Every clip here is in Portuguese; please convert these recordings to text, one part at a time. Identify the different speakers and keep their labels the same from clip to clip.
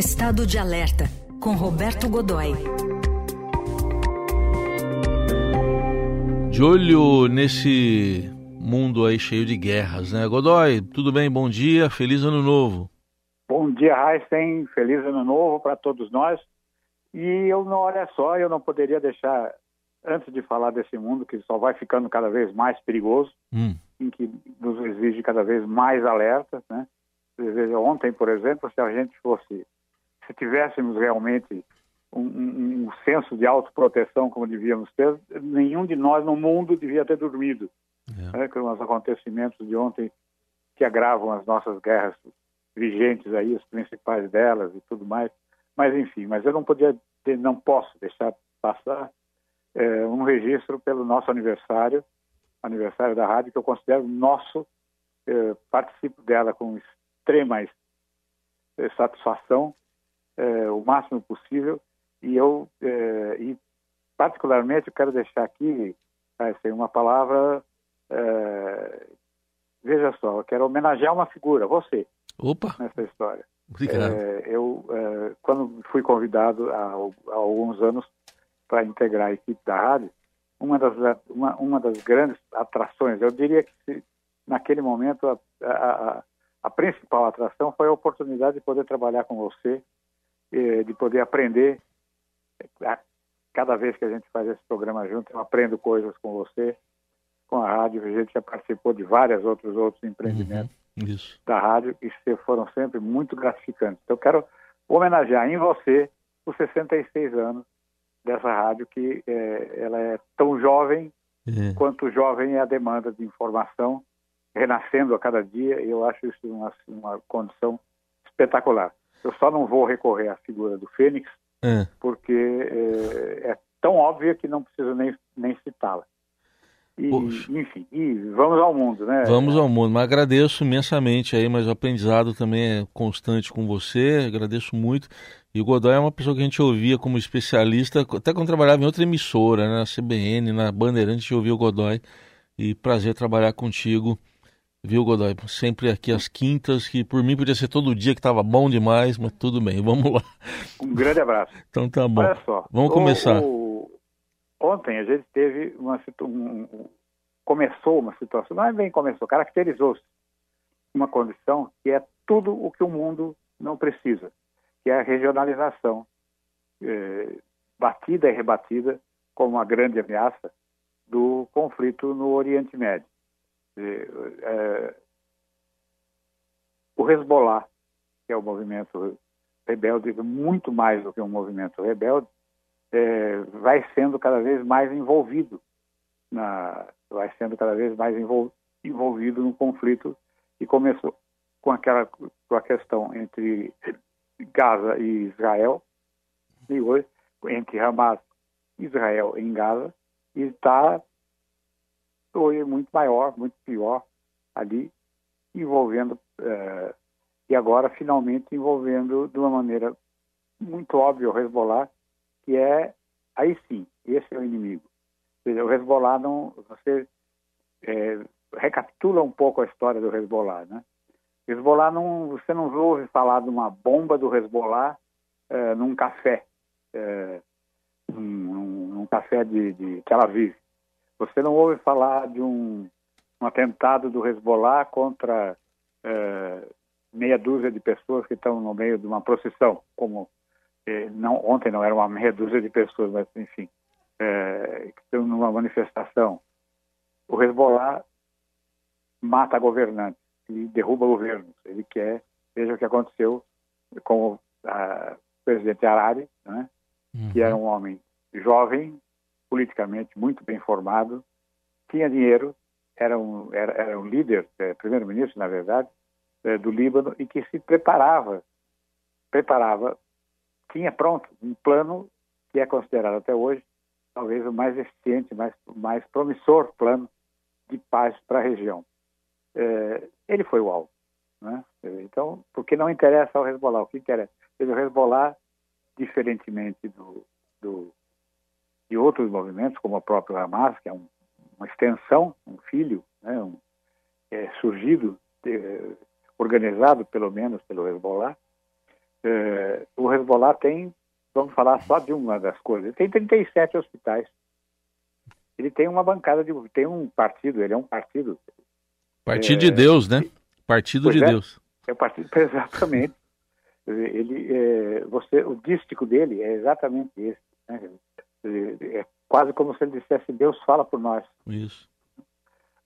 Speaker 1: Estado de Alerta, com Roberto Godoy.
Speaker 2: De olho nesse mundo aí cheio de guerras, né? Godoy, tudo bem? Bom dia, feliz ano novo.
Speaker 3: Bom dia, Heisen, feliz ano novo para todos nós. E eu não, olha só, eu não poderia deixar, antes de falar desse mundo que só vai ficando cada vez mais perigoso, hum. em que nos exige cada vez mais alertas, né? Ontem, por exemplo, se a gente fosse, se tivéssemos realmente um, um, um senso de autoproteção como devíamos ter, nenhum de nós no mundo devia ter dormido. É. Né, com os acontecimentos de ontem que agravam as nossas guerras vigentes aí, as principais delas e tudo mais. Mas enfim, mas eu não podia, não posso deixar passar é, um registro pelo nosso aniversário, aniversário da rádio que eu considero nosso. É, participo dela com extrema satisfação, é, o máximo possível e eu, é, e particularmente, eu quero deixar aqui assim, uma palavra. É, veja só, eu quero homenagear uma figura, você,
Speaker 2: Opa.
Speaker 3: nessa história.
Speaker 2: Obrigado.
Speaker 3: Eu, quando fui convidado há, há alguns anos para integrar a equipe da rádio, uma das, uma, uma das grandes atrações, eu diria que se, naquele momento a, a, a, principal atração foi a oportunidade de poder trabalhar com você, de poder aprender cada vez que a gente faz esse programa junto, eu aprendo coisas com você, com a rádio. A gente já participou de vários outros outros empreendimentos uhum, da rádio e foram sempre muito gratificantes. Então, eu quero homenagear em você os 66 anos dessa rádio que é, ela é tão jovem é. quanto jovem é a demanda de informação, renascendo a cada dia. E eu acho isso uma, uma condição espetacular. Eu só não vou recorrer à figura do Fênix, é. porque é, é, tão óbvia que não preciso nem, nem citá-la. E, enfim, e vamos ao mundo, né?
Speaker 2: Vamos ao mundo, mas agradeço imensamente aí, mas o aprendizado também é constante com você, agradeço muito. E o Godoy é uma pessoa que a gente ouvia como especialista, até quando trabalhava em outra emissora, né, na CBN, na Bandeirantes, a gente ouvia o Godoy. E prazer trabalhar contigo Viu, Godoy? Sempre aqui às quintas, que por mim podia ser todo dia que estava bom demais, mas tudo bem, vamos lá.
Speaker 3: Um grande abraço.
Speaker 2: Então tá bom.
Speaker 3: Olha só.
Speaker 2: Vamos começar.
Speaker 3: O, o, ontem a gente teve uma um, começou uma situação, não é bem começou, caracterizou-se uma condição que é tudo o que o mundo não precisa, que é a regionalização é, batida e rebatida como uma grande ameaça do conflito no Oriente Médio é, o Hezbollah, que é o movimento rebelde, muito mais do que um movimento rebelde, é, vai sendo cada vez mais envolvido na, vai sendo cada vez mais envol, envolvido no conflito e começou com aquela com a questão entre Gaza e Israel e hoje entre Hamas Israel em Gaza e está foi muito maior, muito pior ali, envolvendo, é, e agora finalmente envolvendo de uma maneira muito óbvia o Hezbollah, que é, aí sim, esse é o inimigo. O Hezbollah não, você é, recapitula um pouco a história do Hezbollah, né? Hezbollah não, você não ouve falar de uma bomba do Hezbollah é, num café, num, num, café de, de Tel Aviv. Você não ouve falar de um, um atentado do Hezbollah contra é, meia dúzia de pessoas que estão no meio de uma procissão, como é, não, ontem não era uma meia dúzia de pessoas, mas enfim, é, que estão numa manifestação. O Hezbollah mata governantes e derruba governos. Ele quer, veja o que aconteceu com o presidente Harari, né, uhum. que era um homem jovem, politicamente muito bem formado, tinha dinheiro, era um, era, era um líder, é, primeiro-ministro, na verdade, é, do Líbano, e que se preparava, preparava, tinha pronto um plano que é considerado até hoje talvez o mais eficiente, mais, mais promissor plano de paz para a região. É, ele foi o alvo. Né? Então, porque não interessa ao Hezbollah, o que interessa? O Hezbollah, diferentemente do, do e outros movimentos, como o próprio Hamas, que é um, uma extensão, um filho, né, um, é, surgido, é, organizado pelo menos pelo Hezbollah, É, o Hezbollah tem, vamos falar só de uma das coisas, ele tem 37 hospitais. Ele tem uma bancada de. tem um partido, ele é um partido.
Speaker 2: Partido é, de Deus, né? Partido de
Speaker 3: é,
Speaker 2: Deus.
Speaker 3: É o partido, exatamente. ele, é, você, o dístico dele é exatamente esse. Né? É quase como se ele dissesse: Deus fala por nós.
Speaker 2: Isso.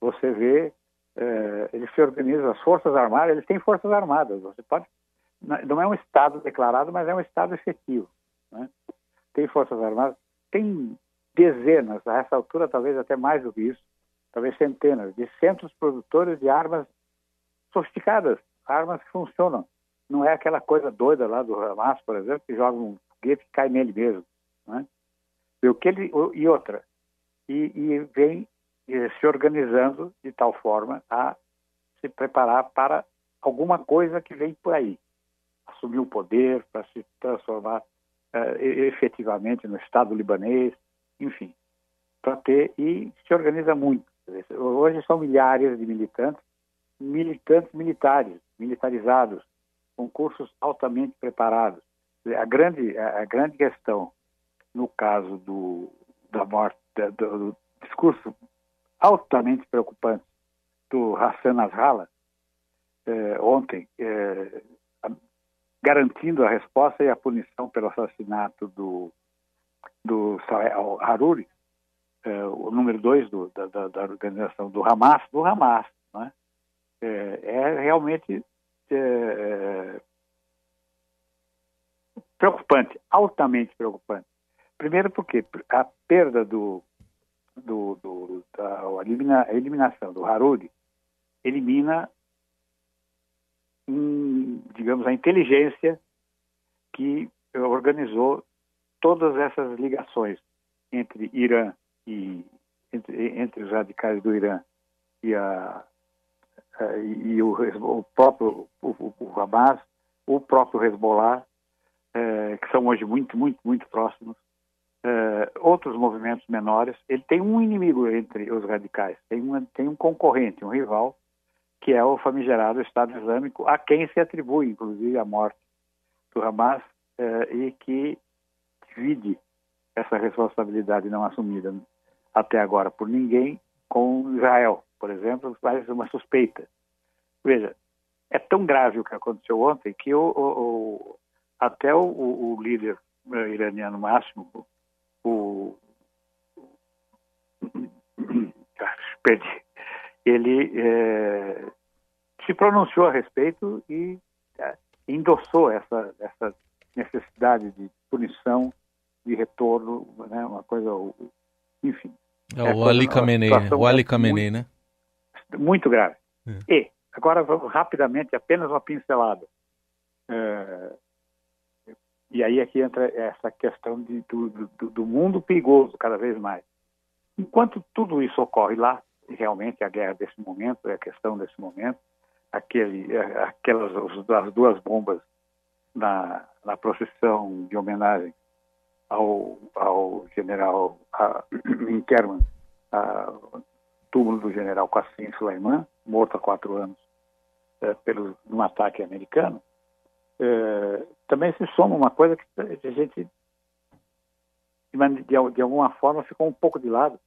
Speaker 3: Você vê, é, ele se organiza, as Forças Armadas, ele tem Forças Armadas. Você pode. Não é um Estado declarado, mas é um Estado efetivo. Né? Tem Forças Armadas, tem dezenas, a essa altura talvez até mais do que isso, talvez centenas, de centros produtores de armas sofisticadas, armas que funcionam. Não é aquela coisa doida lá do Hamas, por exemplo, que joga um foguete e cai nele mesmo. Né? E, o que ele, e outra, e, e vem eh, se organizando de tal forma a se preparar para alguma coisa que vem por aí. Assumir o poder para se transformar uh, efetivamente no Estado libanês, enfim, para ter e se organiza muito. Hoje são milhares de militantes, militantes militares, militarizados, com cursos altamente preparados. A grande, a grande questão no caso do, da morte, do, do discurso altamente preocupante do Hassan Nasrallah, eh, ontem, eh, garantindo a resposta e a punição pelo assassinato do do Haruri, é, o número dois do, da, da, da, organização do Hamas, do Hamas, né? é, é realmente é, preocupante, altamente preocupante. Primeiro porque a perda do, do, do da elimina, a eliminação do Haruri elimina, digamos, a inteligência que organizou todas essas ligações entre Irã e entre, entre os radicais do Irã e, a, a e o, o, próprio o, o, Hamas, o próprio Hezbollah, é, que são hoje muito, muito, muito próximos, é, outros movimentos menores. Ele tem um inimigo entre os radicais, tem, uma, tem um concorrente, um rival, que é o famigerado Estado Islâmico, a quem se atribui, inclusive, a morte do Hamas, é, e que divide essa responsabilidade não assumida até agora por ninguém com Israel, por exemplo, faz uma suspeita. Veja, é tão grave o que aconteceu ontem que o, o, o até o, o, líder eh, iraniano máximo, o perdi, ele é, se pronunciou a respeito e é, endossou essa, essa necessidade de punição de retorno, né? Uma coisa, enfim.
Speaker 2: É, é o Ali Khamenei, o Ali Khamenei, né?
Speaker 3: Muito grave. É. E, agora rapidamente, apenas uma pincelada. É, e aí aqui entra essa questão de, do, do, do, mundo perigoso cada vez mais. Enquanto tudo isso ocorre lá, realmente a guerra desse momento, é a questão desse momento, aquele, é, aquelas as duas bombas na, na procissão de homenagem ao, ao general Interman, túmulo do general Qassim Sulaiman, morto há quatro anos é, pelo, num ataque americano, é, também se soma uma coisa que a gente, de, de, alguma forma, ficou um pouco de lado,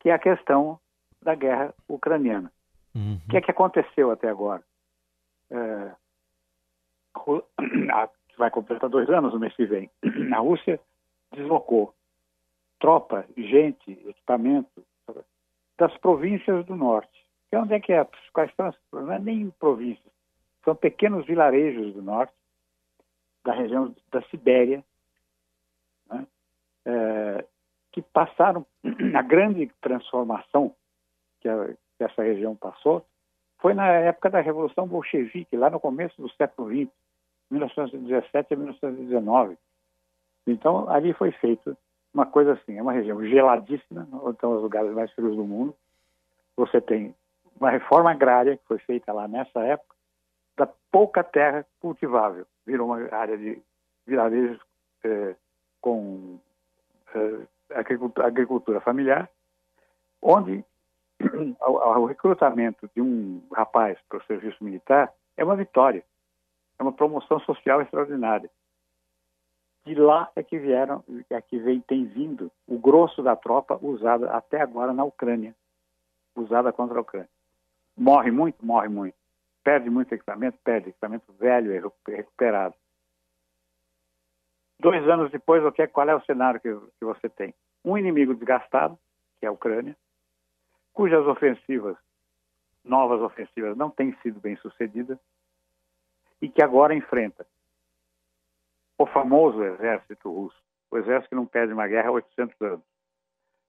Speaker 3: que é a questão da guerra ucraniana. Uhum. O que é que aconteceu até agora? É, vai completar dois anos no mês que vem. A Rússia deslocou tropa, gente, equipamento das províncias do norte. Que é onde é que é? Quais são as, não é nem províncias, são pequenos vilarejos do norte, da região da Sibéria, né? é, que passaram a grande transformação que, a, que essa região passou foi na época da Revolução Bolchevique, lá no começo do século XX, 1917 a 1919. Então, ali foi feito uma coisa assim, é uma região geladíssima, onde estão os lugares mais frios do mundo. Você tem uma reforma agrária que foi feita lá nessa época, da pouca terra cultivável. Virou uma área de vilarejos é, com é, agricultura, agricultura familiar, onde o recrutamento de um rapaz para o serviço militar é uma vitória. é uma promoção social extraordinária. De lá é que vieram, é que vem, tem vindo o grosso da tropa usada até agora na Ucrânia, usada contra a Ucrânia. Morre muito, morre muito. Perde muito equipamento, perde equipamento velho e recuperado. Dois anos depois, o que é, qual é o cenário que, que você tem? Um inimigo desgastado, que é a Ucrânia, cujas ofensivas, novas ofensivas, não têm sido bem sucedidas, e que agora enfrenta o famoso exército russo, o exército que não perde uma guerra há 800 anos,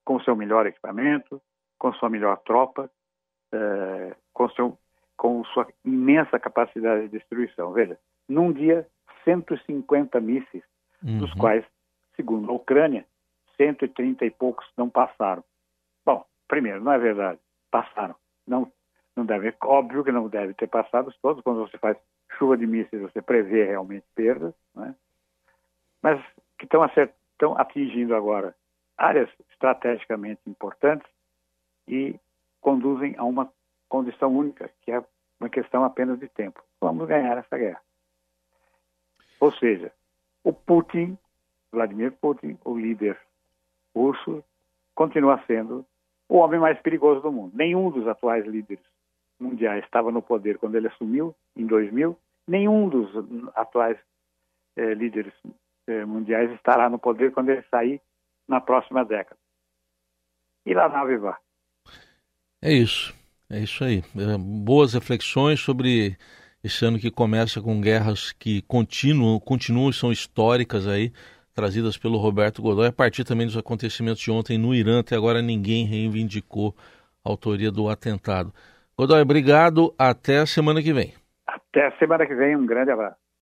Speaker 3: com seu melhor equipamento, com sua melhor tropa, eh, com, seu, com sua imensa capacidade de destruição. Veja, num dia, 150 mísseis, uhum. dos quais, segundo a Ucrânia, 130 e poucos não passaram. Bom, primeiro, não é verdade, passaram. Não, não deve, óbvio que não deve ter passado todos, quando você faz chuva de mísseis, você prevê realmente perdas, né? mas que estão, estão atingindo agora áreas estrategicamente importantes e conduzem a uma condição única, que é uma questão apenas de tempo. Vamos ganhar essa guerra. Ou seja, o Putin, Vladimir Putin, o líder russo, continua sendo o homem mais perigoso do mundo. Nenhum dos atuais líderes mundiais estava no poder quando ele assumiu, em 2000. Nenhum dos atuais eh, líderes eh, mundiais estará no poder quando ele sair na próxima década. E lá nave vá.
Speaker 2: É isso, é isso aí. É, boas reflexões sobre esse ano que começa com guerras que continuam, continuam são históricas aí, trazidas pelo Roberto Godoy, a partir também dos acontecimentos de ontem no Irã, até agora ninguém reivindicou a autoria do atentado. Godoy, obrigado, até a semana que vem.
Speaker 3: Até a semana que vem, um grande abraço.